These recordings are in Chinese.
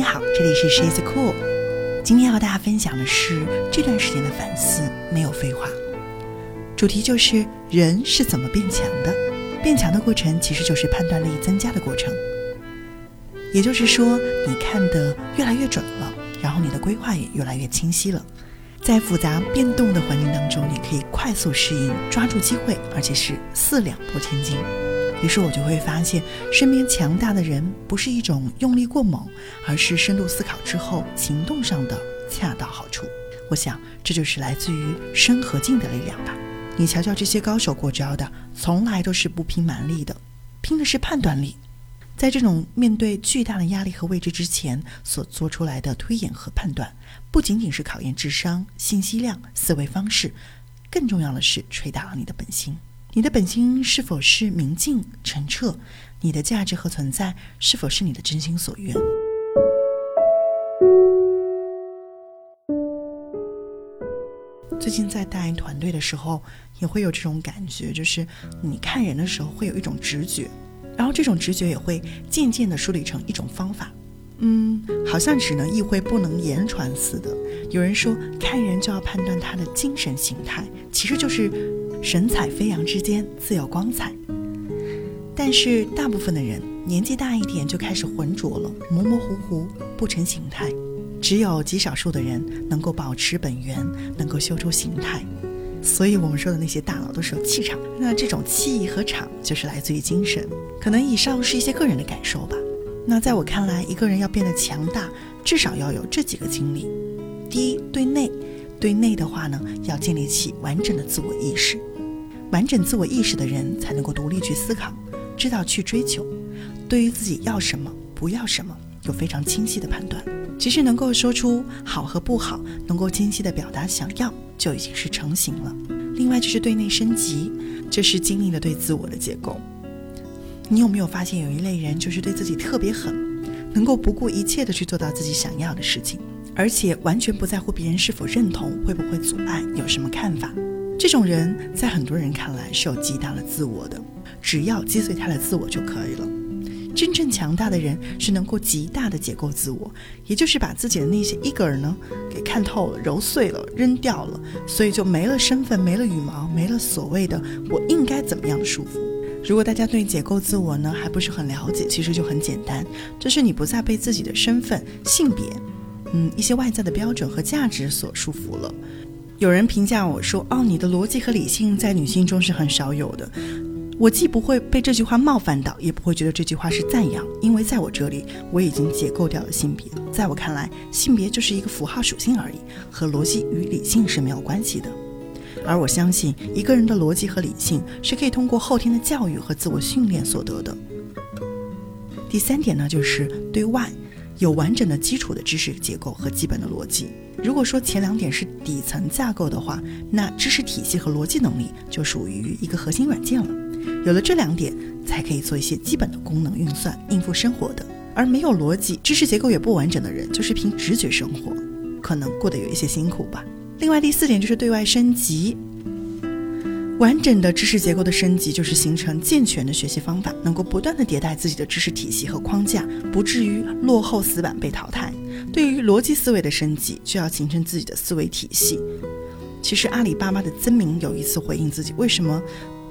你好，这里是 She's Cool。今天要和大家分享的是这段时间的反思，没有废话。主题就是人是怎么变强的？变强的过程其实就是判断力增加的过程。也就是说，你看得越来越准了，然后你的规划也越来越清晰了。在复杂变动的环境当中，你可以快速适应，抓住机会，而且是四两拨千斤。于是我就会发现，身边强大的人不是一种用力过猛，而是深度思考之后行动上的恰到好处。我想，这就是来自于身和境的力量吧。你瞧瞧这些高手过招的，从来都是不拼蛮力的，拼的是判断力。在这种面对巨大的压力和未知之前所做出来的推演和判断，不仅仅是考验智商、信息量、思维方式，更重要的是捶打了你的本心。你的本心是否是明净澄澈？你的价值和存在是否是你的真心所愿？最近在带团队的时候，也会有这种感觉，就是你看人的时候会有一种直觉，然后这种直觉也会渐渐的梳理成一种方法。嗯，好像只能意会不能言传似的。有人说，看人就要判断他的精神形态，其实就是。神采飞扬之间自有光彩，但是大部分的人年纪大一点就开始浑浊了，模模糊糊不成形态。只有极少数的人能够保持本源，能够修出形态。所以我们说的那些大佬都是有气场，那这种气和场就是来自于精神。可能以上是一些个人的感受吧。那在我看来，一个人要变得强大，至少要有这几个经历：第一，对内，对内的话呢，要建立起完整的自我意识。完整自我意识的人才能够独立去思考，知道去追求，对于自己要什么、不要什么有非常清晰的判断。其实能够说出好和不好，能够清晰的表达想要，就已经是成型了。另外就是对内升级，这是经历了对自我的解构。你有没有发现有一类人就是对自己特别狠，能够不顾一切的去做到自己想要的事情，而且完全不在乎别人是否认同，会不会阻碍，有什么看法？这种人在很多人看来是有极大的自我的，只要击碎他的自我就可以了。真正强大的人是能够极大的解构自我，也就是把自己的那些一个人呢给看透了、揉碎了、扔掉了，所以就没了身份、没了羽毛、没了所谓的我应该怎么样的束缚。如果大家对解构自我呢还不是很了解，其实就很简单，就是你不再被自己的身份、性别，嗯，一些外在的标准和价值所束缚了。有人评价我说：“哦，你的逻辑和理性在女性中是很少有的。”我既不会被这句话冒犯到，也不会觉得这句话是赞扬，因为在我这里，我已经解构掉了性别。在我看来，性别就是一个符号属性而已，和逻辑与理性是没有关系的。而我相信，一个人的逻辑和理性是可以通过后天的教育和自我训练所得的。第三点呢，就是对外有完整的基础的知识结构和基本的逻辑。如果说前两点是底层架构的话，那知识体系和逻辑能力就属于一个核心软件了。有了这两点，才可以做一些基本的功能运算，应付生活的。而没有逻辑、知识结构也不完整的人，就是凭直觉生活，可能过得有一些辛苦吧。另外，第四点就是对外升级。完整的知识结构的升级，就是形成健全的学习方法，能够不断的迭代自己的知识体系和框架，不至于落后死板被淘汰。对于逻辑思维的升级，就要形成自己的思维体系。其实阿里巴巴的曾明有一次回应自己为什么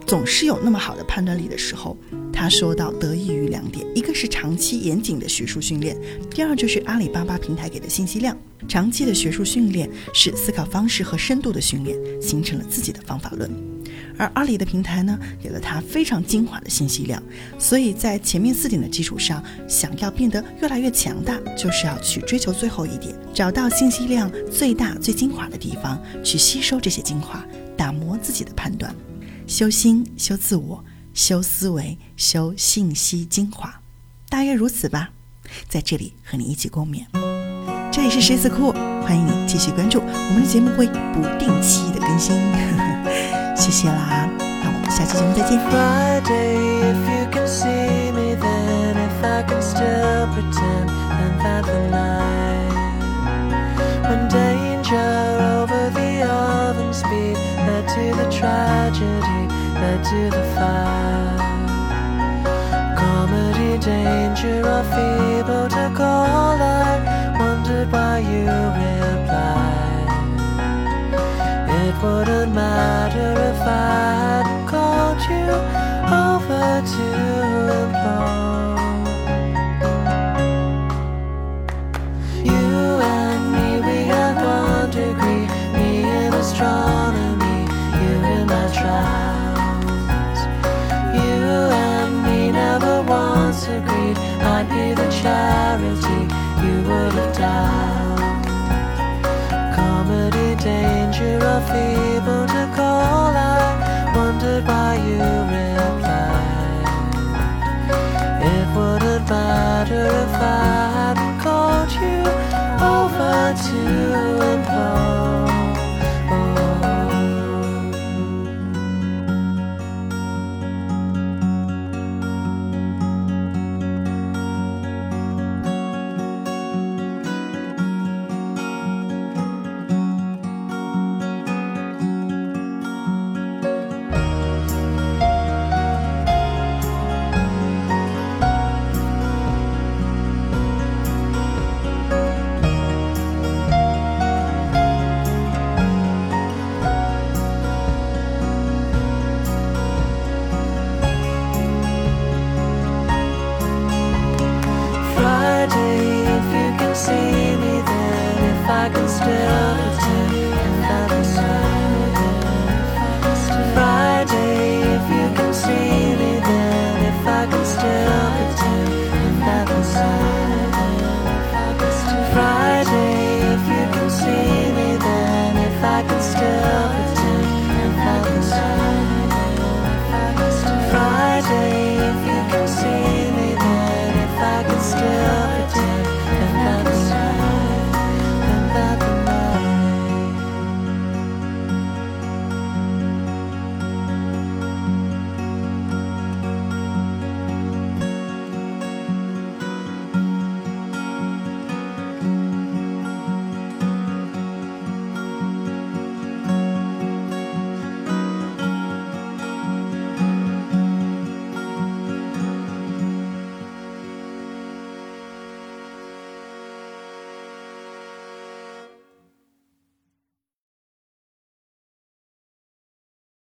总是有那么好的判断力的时候，他说到得益于两点：一个是长期严谨的学术训练，第二就是阿里巴巴平台给的信息量。长期的学术训练是思考方式和深度的训练，形成了自己的方法论。而阿里的平台呢，给了他非常精华的信息量，所以在前面四点的基础上，想要变得越来越强大，就是要去追求最后一点，找到信息量最大、最精华的地方，去吸收这些精华，打磨自己的判断，修心、修自我、修思维、修信息精华，大约如此吧。在这里和你一起共勉。这里是十四库，欢迎你继续关注我们的节目，会不定期的更新。谢谢啦，那我们下期节目再见。Charity you would have dialed. Comedy, danger, or feeble to call. I wondered why you replied. It wouldn't matter if I Friday, if you can see me then, if I can still.